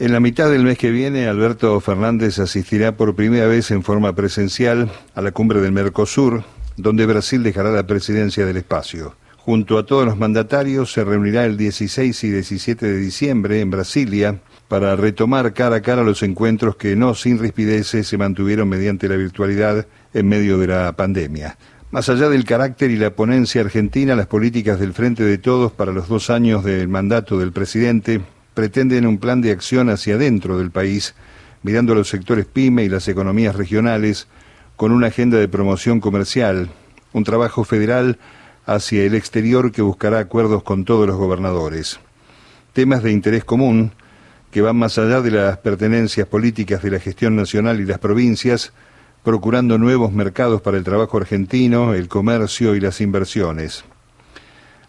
En la mitad del mes que viene, Alberto Fernández asistirá por primera vez en forma presencial a la cumbre del Mercosur, donde Brasil dejará la presidencia del espacio. Junto a todos los mandatarios se reunirá el 16 y 17 de diciembre en Brasilia para retomar cara a cara los encuentros que no sin rispideces se mantuvieron mediante la virtualidad en medio de la pandemia. Más allá del carácter y la ponencia argentina, las políticas del Frente de Todos para los dos años del mandato del presidente pretenden un plan de acción hacia adentro del país, mirando los sectores pyme y las economías regionales, con una agenda de promoción comercial, un trabajo federal hacia el exterior que buscará acuerdos con todos los gobernadores. Temas de interés común que van más allá de las pertenencias políticas de la gestión nacional y las provincias, procurando nuevos mercados para el trabajo argentino, el comercio y las inversiones.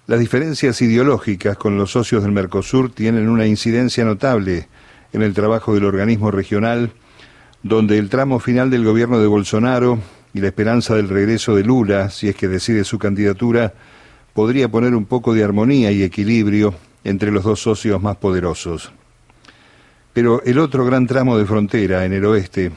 Las diferencias ideológicas con los socios del Mercosur tienen una incidencia notable en el trabajo del organismo regional, donde el tramo final del gobierno de Bolsonaro y la esperanza del regreso de Lula, si es que decide su candidatura, podría poner un poco de armonía y equilibrio entre los dos socios más poderosos. Pero el otro gran tramo de frontera, en el oeste,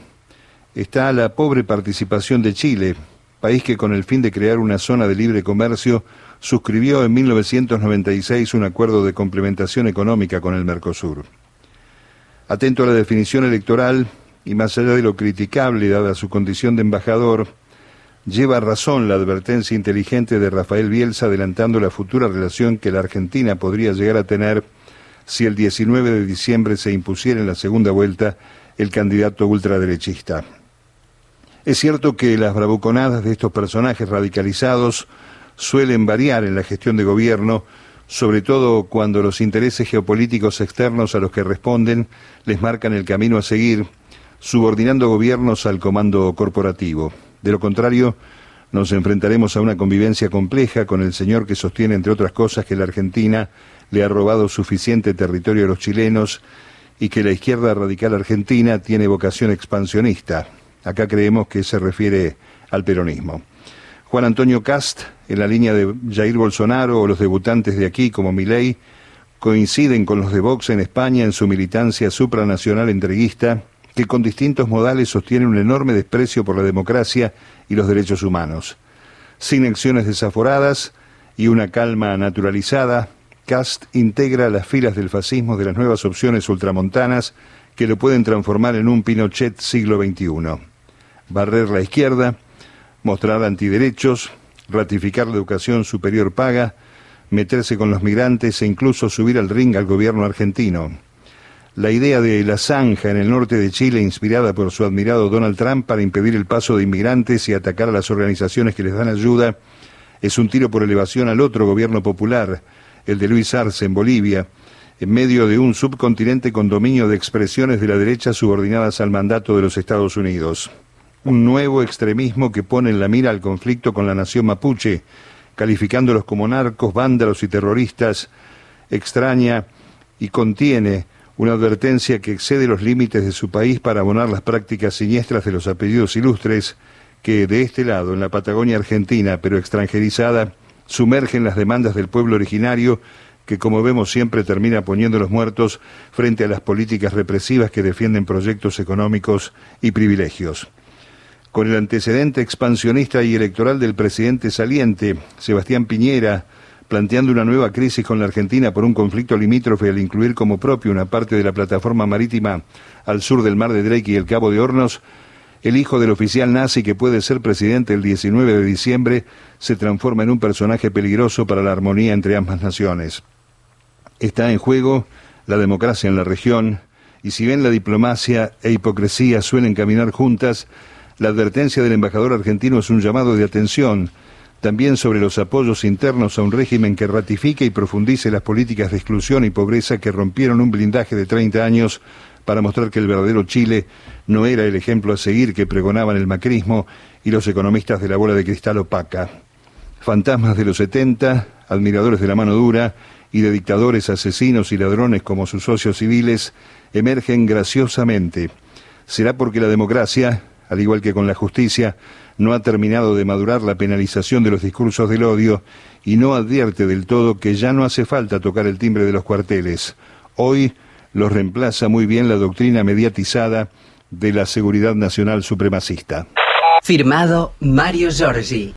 está la pobre participación de Chile, país que con el fin de crear una zona de libre comercio suscribió en 1996 un acuerdo de complementación económica con el Mercosur. Atento a la definición electoral y más allá de lo criticable dada su condición de embajador, lleva razón la advertencia inteligente de Rafael Bielsa adelantando la futura relación que la Argentina podría llegar a tener si el 19 de diciembre se impusiera en la segunda vuelta el candidato ultraderechista. Es cierto que las bravuconadas de estos personajes radicalizados suelen variar en la gestión de gobierno, sobre todo cuando los intereses geopolíticos externos a los que responden les marcan el camino a seguir, subordinando gobiernos al comando corporativo. De lo contrario, nos enfrentaremos a una convivencia compleja con el señor que sostiene, entre otras cosas, que la Argentina le ha robado suficiente territorio a los chilenos y que la izquierda radical argentina tiene vocación expansionista. Acá creemos que se refiere al peronismo. Juan Antonio Cast, en la línea de Jair Bolsonaro o los debutantes de aquí como Milei, coinciden con los de Vox en España en su militancia supranacional entreguista, que con distintos modales sostienen un enorme desprecio por la democracia y los derechos humanos. Sin acciones desaforadas y una calma naturalizada, Cast integra las filas del fascismo de las nuevas opciones ultramontanas que lo pueden transformar en un Pinochet siglo XXI. Barrer la izquierda, mostrar antiderechos, ratificar la educación superior paga, meterse con los migrantes e incluso subir al ring al gobierno argentino. La idea de la zanja en el norte de Chile, inspirada por su admirado Donald Trump para impedir el paso de inmigrantes y atacar a las organizaciones que les dan ayuda, es un tiro por elevación al otro gobierno popular, el de Luis Arce en Bolivia, en medio de un subcontinente con dominio de expresiones de la derecha subordinadas al mandato de los Estados Unidos un nuevo extremismo que pone en la mira al conflicto con la nación mapuche, calificándolos como narcos, vándalos y terroristas, extraña y contiene una advertencia que excede los límites de su país para abonar las prácticas siniestras de los apellidos ilustres que de este lado, en la Patagonia argentina, pero extranjerizada, sumergen las demandas del pueblo originario que como vemos siempre termina poniendo los muertos frente a las políticas represivas que defienden proyectos económicos y privilegios con el antecedente expansionista y electoral del presidente saliente, Sebastián Piñera, planteando una nueva crisis con la Argentina por un conflicto limítrofe al incluir como propio una parte de la plataforma marítima al sur del mar de Drake y el Cabo de Hornos, el hijo del oficial nazi que puede ser presidente el 19 de diciembre se transforma en un personaje peligroso para la armonía entre ambas naciones. Está en juego la democracia en la región, y si bien la diplomacia e hipocresía suelen caminar juntas, la advertencia del embajador argentino es un llamado de atención también sobre los apoyos internos a un régimen que ratifique y profundice las políticas de exclusión y pobreza que rompieron un blindaje de 30 años para mostrar que el verdadero Chile no era el ejemplo a seguir que pregonaban el macrismo y los economistas de la bola de cristal opaca. Fantasmas de los 70, admiradores de la mano dura y de dictadores asesinos y ladrones como sus socios civiles, emergen graciosamente. Será porque la democracia, al igual que con la justicia, no ha terminado de madurar la penalización de los discursos del odio y no advierte del todo que ya no hace falta tocar el timbre de los cuarteles. Hoy los reemplaza muy bien la doctrina mediatizada de la seguridad nacional supremacista. Firmado Mario Giorgi.